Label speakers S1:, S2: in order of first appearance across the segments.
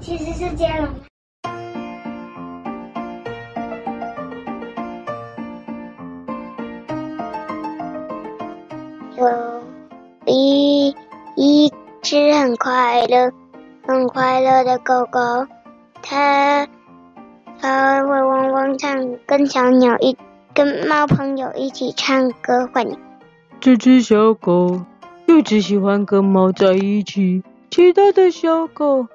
S1: 其实是接龙。有一一只很快乐、很快乐的狗狗，它它会汪汪唱，跟小鸟一跟猫朋友一起唱歌，欢迎。
S2: 这只小狗就只喜欢跟猫在一起，其他的小狗，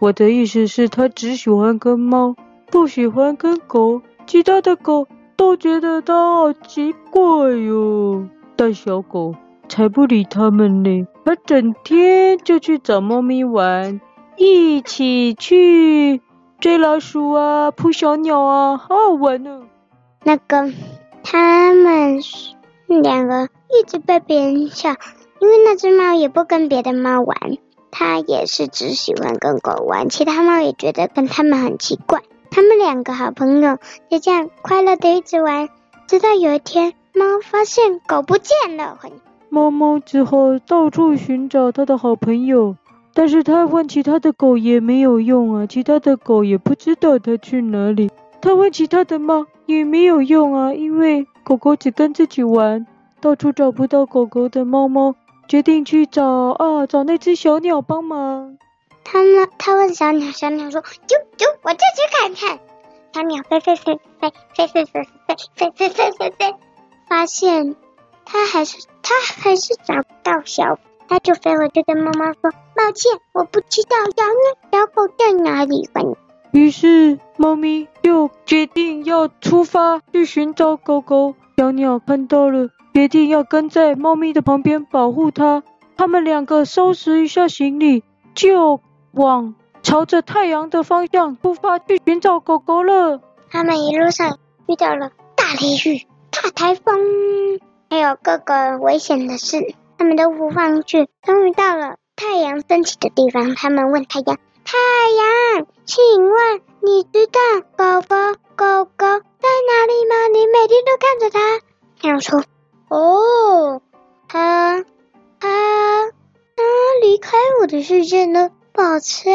S2: 我的意思是，它只喜欢跟猫，不喜欢跟狗。其他的狗都觉得它好奇怪哟。但小狗才不理它们呢，它整天就去找猫咪玩，一起去追老鼠啊，扑小鸟啊，好好玩呢。
S1: 那个，他们两个一直被别人笑，因为那只猫也不跟别的猫玩，它也是只喜欢跟狗玩。其他猫也觉得跟他们很奇怪。他们两个好朋友就这样快乐的一直玩，直到有一天，猫发现狗不见了。
S2: 猫猫只好到处寻找它的好朋友，但是它问其他的狗也没有用啊，其他的狗也不知道它去哪里。它问其他的猫也没有用啊，因为。狗狗只跟自己玩，到处找不到狗狗的猫猫决定去找啊，找那只小鸟帮忙。
S1: 他呢？他问小鸟，小鸟说：“啾啾，我就去看看。”小鸟飞飞飞飞飞飞飞飞飞飞飞飞飞，发现它还是它还是找不到小，它就飞回去跟妈妈说：“抱歉，我不知道小鸟小狗在哪里。”
S2: 于是猫咪就决定要出发去寻找狗狗。小鸟看到了，决定要跟在猫咪的旁边保护它。他们两个收拾一下行李，就往朝着太阳的方向出发去寻找狗狗了。
S1: 他们一路上遇到了大雷雨、大台风，还有各个危险的事，他们都不放弃。终于到了太阳升起的地方，他们问太阳：“太阳，请问你知道狗狗狗狗？”在哪里吗？你每天都看着它。太阳说：“哦，他他他离开我的世界呢，抱歉。”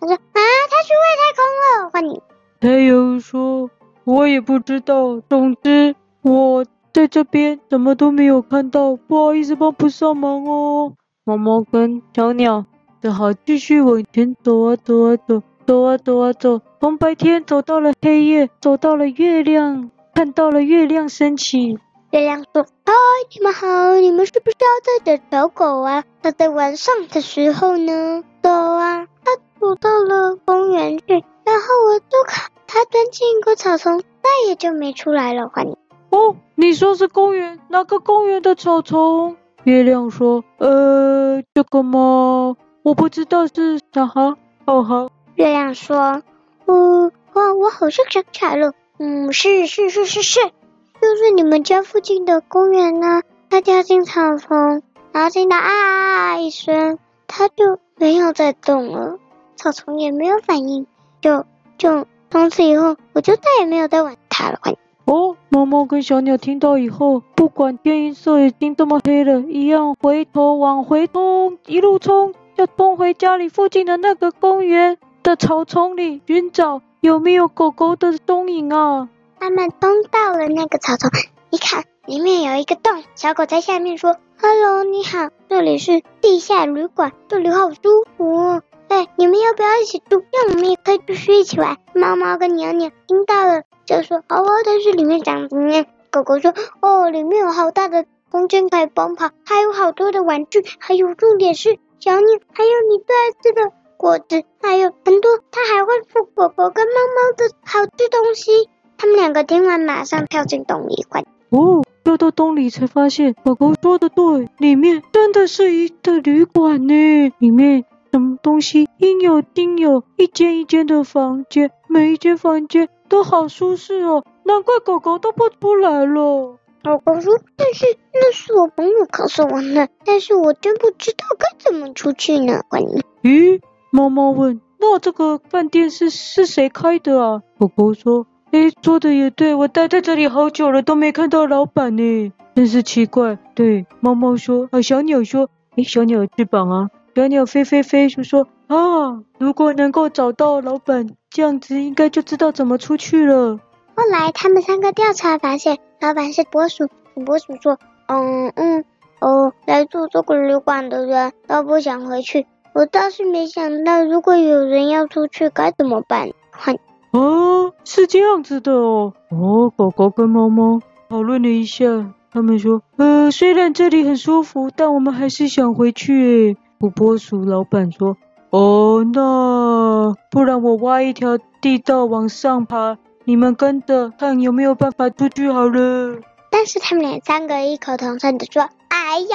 S1: 他说：“啊，他去外太空了。”欢迎。
S2: 太阳说：“我也不知道，总之我在这边什么都没有看到，不好意思帮不上忙哦。”猫猫跟小鸟只好继续往前走啊走啊走。走啊走啊走，从白天走到了黑夜，走到了月亮，看到了月亮升起。
S1: 月亮说：“嗨，你们好，你们是不是要在这找狗啊？它在晚上的时候呢？走啊！”它走到了公园去，然后我就看它钻进一个草丛，再也就没出来了。欢迎。
S2: 哦，你说是公园？哪个公园的草丛？月亮说：“呃，这个吗？我不知道是啥哈。哦哈。”
S1: 月亮说：“嗯，哇，我好像想起来了，嗯，是是是是是，就是你们家附近的公园呢。它掉进草丛，然后听到啊啊一声，它就没有再动了，草丛也没有反应，就就从此以后，我就再也没有再玩它了。”
S2: 哦，猫猫跟小鸟听到以后，不管天色已经这么黑了，一样回头往回冲，一路冲，要冲回家里附近的那个公园。的草丛里寻找有没有狗狗的踪影啊！
S1: 他们冲到了那个草丛，一看里面有一个洞，小狗在下面说：“Hello，你好，这里是地下旅馆，这里好舒服哦。哎，你们要不要一起住？让我们也可以继续一起玩。”猫猫跟鸟鸟听到了就说：“好啊，但是里面长怎么样？”狗狗说：“哦，里面有好大的空间可以奔跑，还有好多的玩具，还有重点是小鸟，还有你最爱吃的。”果子还有很多，它还会附狗狗跟猫猫的好吃东西。他们两个听完，马上跳进洞里。快
S2: 哦，跳到洞里才发现，狗狗说的对，里面真的是一个旅馆呢。里面什么东西应有尽有，一间一间的房间，每一间房间都好舒适哦。难怪狗狗都不出来了。
S1: 狗狗说：“但是那是我朋友告诉我的，但是我真不知道该怎么出去呢。”欢迎。
S2: 咦？猫猫问：“那这个饭店是是谁开的啊？”狗狗说：“诶，说的也对，我待在这里好久了，都没看到老板呢，真是奇怪。”对，猫猫说：“啊，小鸟说，诶，小鸟有翅膀啊。”小鸟飞飞飞就说：“啊，如果能够找到老板，这样子应该就知道怎么出去了。
S1: 后来他们三个调查发现，老板是土拨鼠。土拨鼠说：“嗯嗯哦，来住这个旅馆的人都不想回去。我倒是没想到，如果有人要出去该怎么办？”哼。
S2: 哦，是这样子的哦。哦，狗狗跟猫猫讨论了一下，他们说：“呃，虽然这里很舒服，但我们还是想回去。”土拨鼠老板说：“哦，那不然我挖一条地道往上爬，你们跟着看有没有办法出去好了。”
S1: 但是他们俩三个异口同声的说：“哎呦，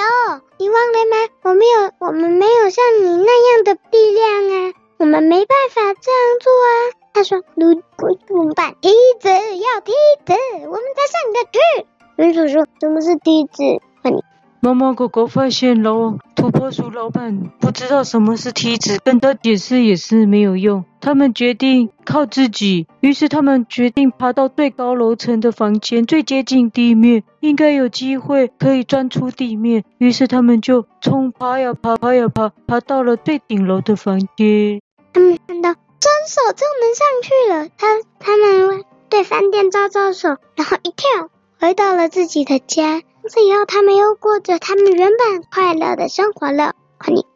S1: 你忘了吗？我没有，我们没有像你那样的力量啊，我们没办法这样做啊。”他说：“如果怎么办？梯子要梯子，我们才上得去。”老鼠说：“什么是梯子？”问你。
S2: 猫猫狗狗发现了，土拨鼠老板不知道什么是梯子，跟他解释也是没有用。他们决定靠自己，于是他们决定爬到最高楼层的房间，最接近地面，应该有机会可以钻出地面。于是他们就冲爬呀爬，爬呀爬，爬到了最顶楼的房间。
S1: 他们看到伸手就能上去了，他他们对饭店招招手，然后一跳回到了自己的家。从此以后，他们又过着他们原本快乐的生活了。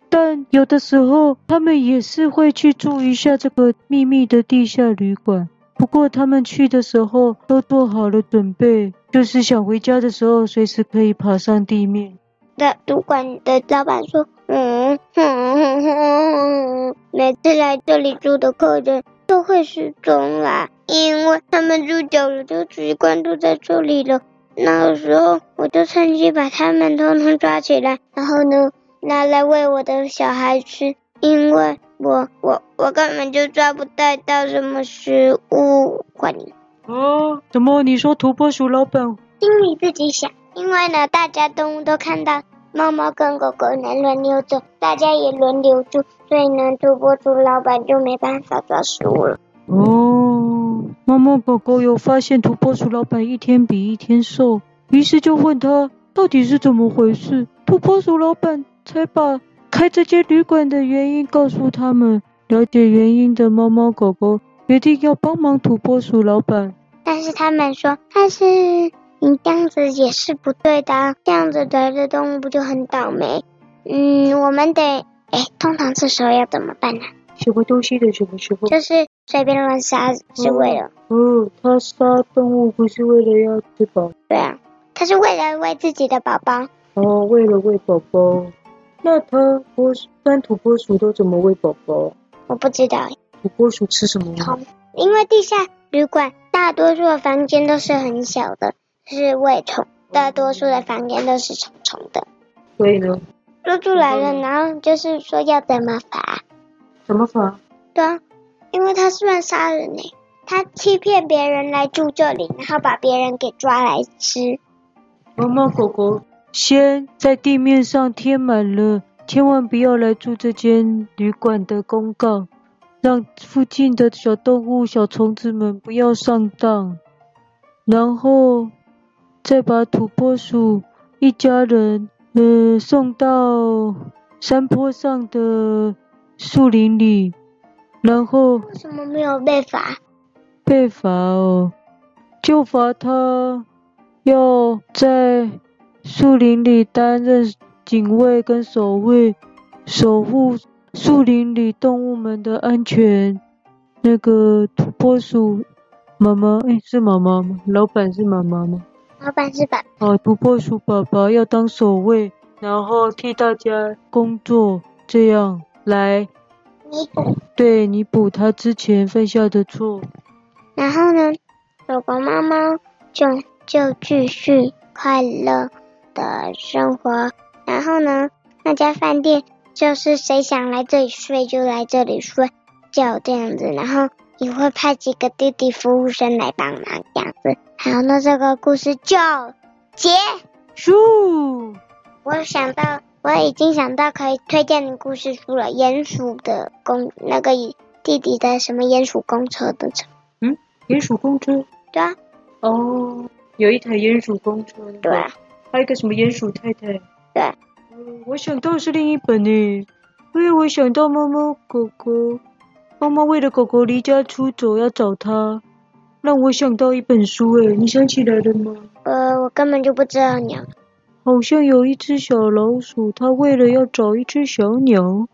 S2: 但有的时候，他们也是会去住一下这个秘密的地下旅馆。不过，他们去的时候都做好了准备，就是想回家的时候，随时可以爬上地面。
S1: 的旅馆的老板说：“嗯哼哼哼，每次来这里住的客人都会失踪啦，因为他们住久了就习惯住在这里了。”那个时候，我就趁机把他们通通抓起来，然后呢，拿来喂我的小孩吃，因为我我我根本就抓不带到什么食物。管你
S2: 哦？怎么？你说土拨鼠老板？
S1: 心里自己想，因为呢，大家动物都看到猫猫跟狗狗能轮流走，大家也轮流住，所以呢，土拨鼠老板就没办法抓食物了。
S2: 哦，猫猫狗狗有发现土拨鼠老板一天比一天瘦，于是就问他到底是怎么回事。土拨鼠老板才把开这间旅馆的原因告诉他们。了解原因的猫猫狗狗决定要帮忙土拨鼠老板，
S1: 但是他们说，但是你这样子也是不对的，这样子来的动物不就很倒霉？嗯，我们得，哎，通常这时候要怎么办呢？
S2: 什么东西的什么时候？
S1: 就是。随便乱杀是为了
S2: 哦，哦，他杀动物不是为了要吃饱？
S1: 对啊，他是为了喂自己的宝宝。
S2: 哦，为了喂宝宝。那他波酸土拨鼠都怎么喂宝宝？
S1: 我不知道。
S2: 土拨鼠吃什么？
S1: 虫。因为地下旅馆大多数的房间都是很小的，是喂虫。大多数的房间都是虫虫的。
S2: 所以呢？
S1: 说出来了，然后就是说要怎么罚？
S2: 怎么罚？
S1: 对啊。因为他是乱杀人呢，他欺骗别人来住这里，然后把别人给抓来吃。
S2: 猫猫狗狗先在地面上贴满了千万不要来住这间旅馆的公告，让附近的小动物、小虫子们不要上当。然后再把土拨鼠一家人呃送到山坡上的树林里。然后
S1: 为什么没有被罚？
S2: 被罚哦，就罚他要在树林里担任警卫跟守卫，守护树林里动物们的安全。那个土拨鼠妈妈，哎，是妈妈吗？老板是妈妈吗？
S1: 老板是爸。
S2: 哦，土拨鼠宝宝要当守卫，然后替大家工作，这样来。
S1: 弥补，
S2: 对，弥补他之前犯下的错。
S1: 然后呢，狗狗、猫猫就就继续快乐的生活。然后呢，那家饭店就是谁想来这里睡就来这里睡觉这样子。然后也会派几个弟弟服务生来帮忙这样子。好，那这个故事就结。束。我想到。我已经想到可以推荐的故事书了，鼹鼠的公那个弟弟的什么鼹鼠公车的车，
S2: 嗯，鼹鼠公车，
S1: 对啊，
S2: 哦，有一台鼹鼠公车，
S1: 对啊，
S2: 还有一个什么鼹鼠太太，
S1: 对，
S2: 嗯，我想到是另一本呢，因为我想到猫猫狗狗，猫猫为了狗狗离家出走要找它，让我想到一本书。诶，你想起来了吗？
S1: 呃，我根本就不知道鸟。
S2: 好像有一只小老鼠，它为了要找一只小鸟，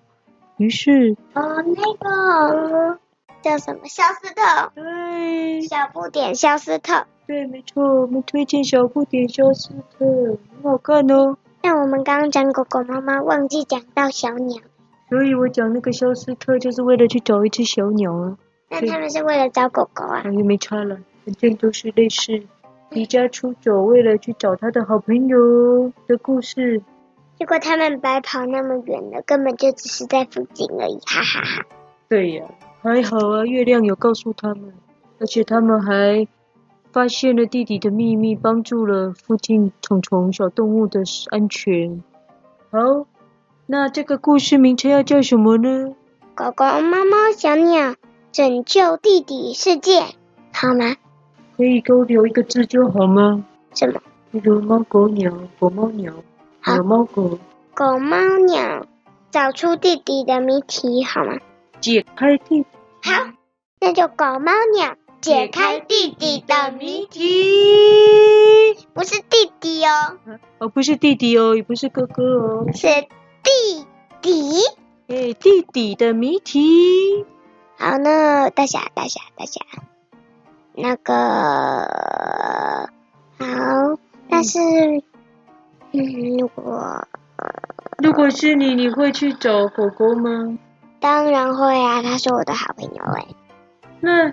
S2: 于是
S1: 哦，那个叫什么？肖斯特。
S2: 对，
S1: 小不点肖斯特。
S2: 对，没错，我们推荐小不点肖斯特，很好看哦。
S1: 那我们刚刚讲狗狗妈妈，忘记讲到小鸟。
S2: 所以我讲那个肖斯特就是为了去找一只小鸟啊。
S1: 那他们是为了找狗狗啊？
S2: 也没差了，反正都是类似。离家出走，为了去找他的好朋友的故事。
S1: 结果他们白跑那么远了，根本就只是在附近而已，哈哈哈。
S2: 对呀，还好啊，月亮有告诉他们，而且他们还发现了弟弟的秘密，帮助了附近虫虫小动物的安全。好，那这个故事名称要叫什么呢？
S1: 狗狗、猫猫、小鸟拯救弟弟世界，好吗？
S2: 可以给我留一个字就好吗？
S1: 什么？
S2: 比如猫狗鸟，狗猫鸟，鸟猫狗。
S1: 狗猫鸟，找出弟弟的谜题好吗？
S2: 解开弟弟。
S1: 好，那就狗猫鸟解开弟弟的谜题。不是弟弟哦。
S2: 哦，不是弟弟哦，也不是哥哥哦。
S1: 是弟弟。
S2: 哎，弟弟的谜题。
S1: 好，呢大侠，大侠，大侠。那个好，但是，嗯，如果
S2: 如果是你，你会去找狗狗吗？
S1: 当然会啊，他是我的好朋友哎。
S2: 那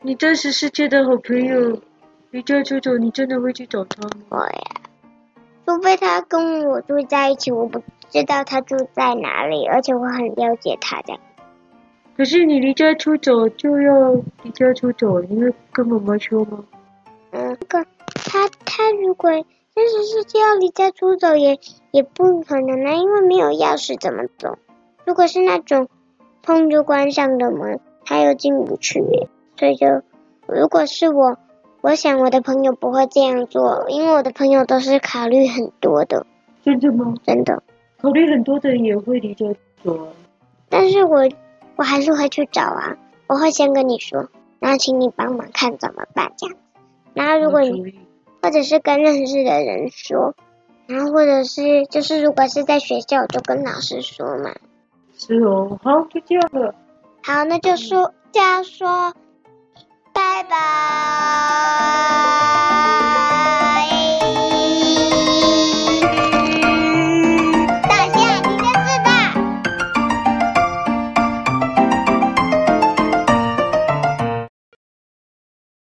S2: 你真实世界的好朋友离家出走，你真的会去找他吗？
S1: 会啊，除非他跟我住在一起，我不知道他住在哪里，而且我很了解他这样。
S2: 可是你离家出走就要离家出走，因为跟妈妈说吗？
S1: 嗯，那个他他如果真实世界要离家出走也也不可能啊，因为没有钥匙怎么走？如果是那种砰就关上的门，他又进不去。所以就如果是我，我想我的朋友不会这样做，因为我的朋友都是考虑很多的。
S2: 真的吗？
S1: 真的。
S2: 考虑很多的人也会离家出走啊。
S1: 但是我。我还是会去找啊，我会先跟你说，然后请你帮忙看怎么办这样。然后如果你或者是跟认识的人说，然后或者是就是如果是在学校，我就跟老师说嘛。
S2: 是哦，好，就这样了。
S1: 好，那就说这样说，拜拜。